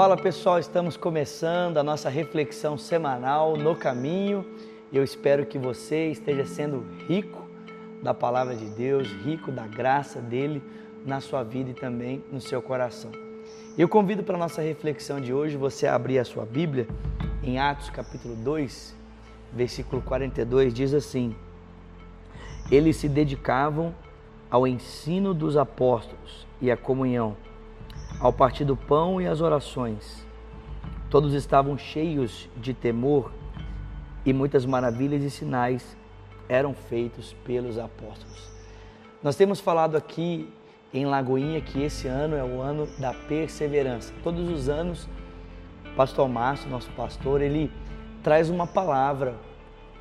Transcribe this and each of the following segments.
Fala pessoal, estamos começando a nossa reflexão semanal no caminho. Eu espero que você esteja sendo rico da palavra de Deus, rico da graça dele na sua vida e também no seu coração. Eu convido para a nossa reflexão de hoje você abrir a sua Bíblia em Atos capítulo 2, versículo 42, diz assim: Eles se dedicavam ao ensino dos apóstolos e à comunhão ao partir do pão e as orações. Todos estavam cheios de temor e muitas maravilhas e sinais eram feitos pelos apóstolos. Nós temos falado aqui em Lagoinha que esse ano é o ano da perseverança. Todos os anos, o pastor Márcio, nosso pastor, ele traz uma palavra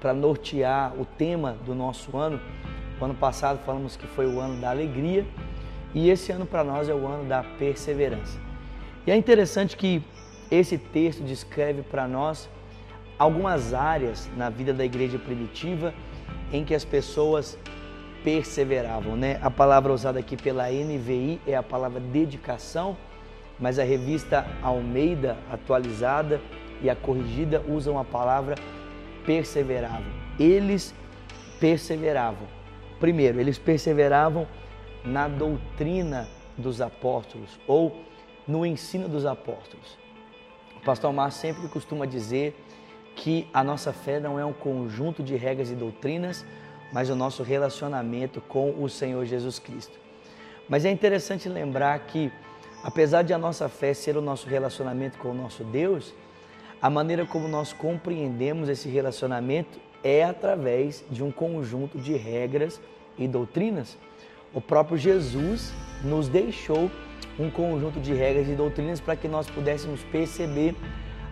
para nortear o tema do nosso ano. O ano passado falamos que foi o ano da alegria e esse ano para nós é o ano da perseverança. E é interessante que esse texto descreve para nós algumas áreas na vida da igreja primitiva em que as pessoas perseveravam, né? A palavra usada aqui pela NVI é a palavra dedicação, mas a revista Almeida atualizada e a corrigida usam a palavra perseveravam. Eles perseveravam. Primeiro, eles perseveravam na doutrina dos apóstolos ou no ensino dos apóstolos. O pastor Mar sempre costuma dizer que a nossa fé não é um conjunto de regras e doutrinas, mas o nosso relacionamento com o Senhor Jesus Cristo. Mas é interessante lembrar que, apesar de a nossa fé ser o nosso relacionamento com o nosso Deus, a maneira como nós compreendemos esse relacionamento é através de um conjunto de regras e doutrinas o próprio Jesus nos deixou um conjunto de regras e doutrinas para que nós pudéssemos perceber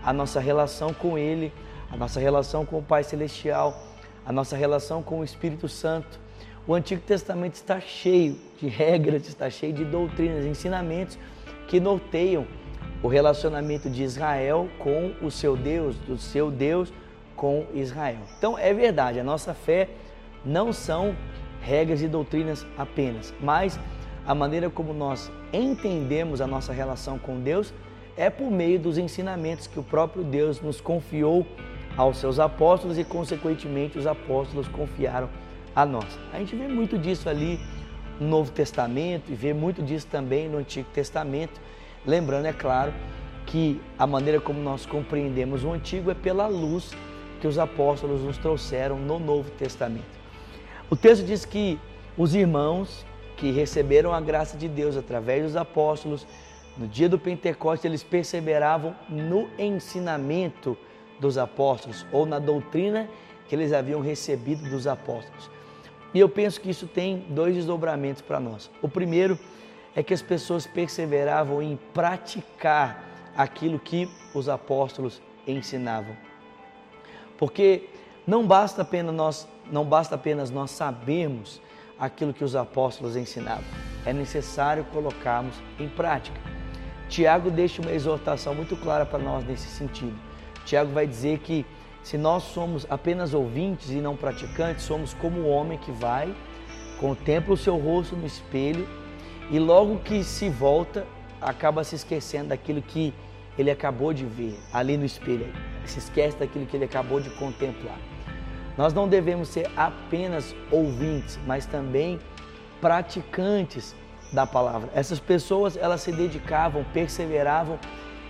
a nossa relação com Ele, a nossa relação com o Pai Celestial, a nossa relação com o Espírito Santo. O Antigo Testamento está cheio de regras, está cheio de doutrinas, ensinamentos que norteiam o relacionamento de Israel com o seu Deus, do seu Deus com Israel. Então é verdade, a nossa fé não são regras e doutrinas apenas, mas a maneira como nós entendemos a nossa relação com Deus é por meio dos ensinamentos que o próprio Deus nos confiou aos seus apóstolos e, consequentemente, os apóstolos confiaram a nós. A gente vê muito disso ali no Novo Testamento e vê muito disso também no Antigo Testamento. Lembrando, é claro, que a maneira como nós compreendemos o Antigo é pela luz que os apóstolos nos trouxeram no Novo Testamento. O texto diz que os irmãos que receberam a graça de Deus através dos apóstolos, no dia do Pentecostes, eles perseveravam no ensinamento dos apóstolos ou na doutrina que eles haviam recebido dos apóstolos. E eu penso que isso tem dois desdobramentos para nós. O primeiro é que as pessoas perseveravam em praticar aquilo que os apóstolos ensinavam. Porque não basta apenas nós, não basta apenas nós sabermos aquilo que os apóstolos ensinavam. É necessário colocarmos em prática. Tiago deixa uma exortação muito clara para nós nesse sentido. Tiago vai dizer que se nós somos apenas ouvintes e não praticantes, somos como o homem que vai, contempla o seu rosto no espelho e logo que se volta, acaba se esquecendo daquilo que ele acabou de ver ali no espelho. Se esquece daquilo que ele acabou de contemplar. Nós não devemos ser apenas ouvintes, mas também praticantes da palavra. Essas pessoas, elas se dedicavam, perseveravam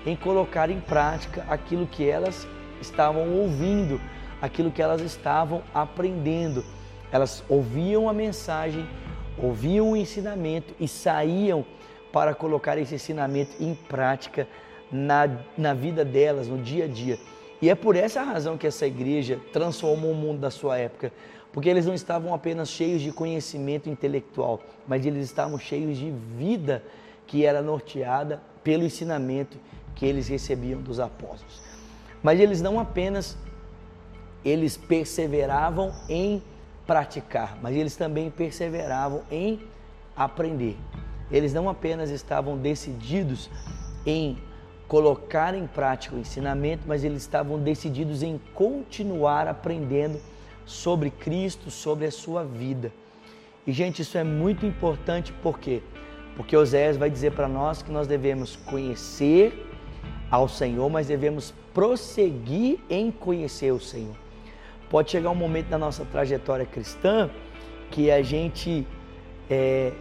em colocar em prática aquilo que elas estavam ouvindo, aquilo que elas estavam aprendendo. Elas ouviam a mensagem, ouviam o ensinamento e saíam para colocar esse ensinamento em prática na, na vida delas, no dia a dia. E é por essa razão que essa igreja transformou o mundo da sua época, porque eles não estavam apenas cheios de conhecimento intelectual, mas eles estavam cheios de vida que era norteada pelo ensinamento que eles recebiam dos apóstolos. Mas eles não apenas eles perseveravam em praticar, mas eles também perseveravam em aprender. Eles não apenas estavam decididos em colocar em prática o ensinamento, mas eles estavam decididos em continuar aprendendo sobre Cristo, sobre a sua vida. E, gente, isso é muito importante, por quê? Porque Oséias vai dizer para nós que nós devemos conhecer, ao Senhor, mas devemos prosseguir em conhecer o Senhor. Pode chegar um momento na nossa trajetória cristã que a gente é,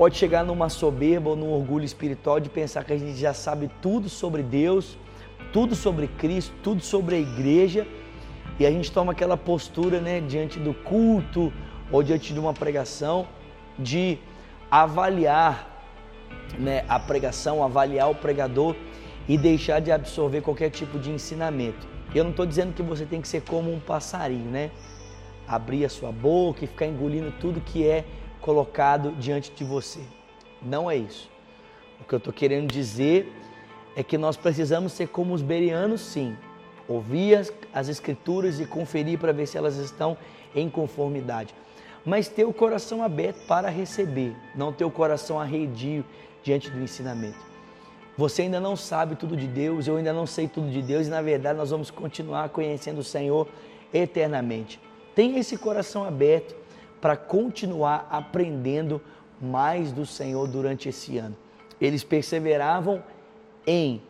pode chegar numa soberba ou num orgulho espiritual de pensar que a gente já sabe tudo sobre Deus, tudo sobre Cristo, tudo sobre a igreja, e a gente toma aquela postura né, diante do culto ou diante de uma pregação de avaliar né, a pregação, avaliar o pregador e deixar de absorver qualquer tipo de ensinamento. Eu não estou dizendo que você tem que ser como um passarinho, né? Abrir a sua boca e ficar engolindo tudo que é colocado diante de você. Não é isso. O que eu estou querendo dizer é que nós precisamos ser como os berianos, sim. Ouvir as, as escrituras e conferir para ver se elas estão em conformidade. Mas ter o coração aberto para receber, não ter o coração arredio diante do ensinamento. Você ainda não sabe tudo de Deus, eu ainda não sei tudo de Deus e na verdade nós vamos continuar conhecendo o Senhor eternamente. Tenha esse coração aberto para continuar aprendendo mais do Senhor durante esse ano. Eles perseveravam em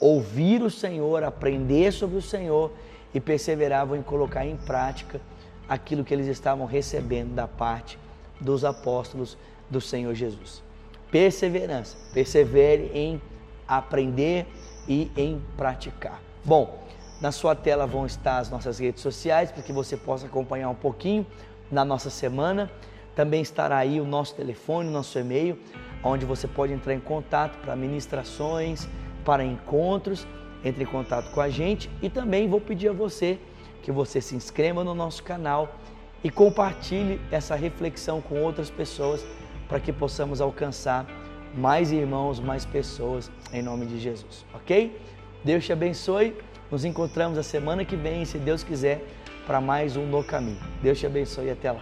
ouvir o Senhor, aprender sobre o Senhor e perseveravam em colocar em prática aquilo que eles estavam recebendo da parte dos apóstolos do Senhor Jesus. Perseverança, persevere em aprender e em praticar. Bom, na sua tela vão estar as nossas redes sociais para que você possa acompanhar um pouquinho na nossa semana. Também estará aí o nosso telefone, o nosso e-mail, onde você pode entrar em contato para ministrações, para encontros. Entre em contato com a gente e também vou pedir a você que você se inscreva no nosso canal e compartilhe essa reflexão com outras pessoas para que possamos alcançar mais irmãos, mais pessoas em nome de Jesus, ok? Deus te abençoe. Nos encontramos a semana que vem, se Deus quiser, para mais um No Caminho. Deus te abençoe e até lá.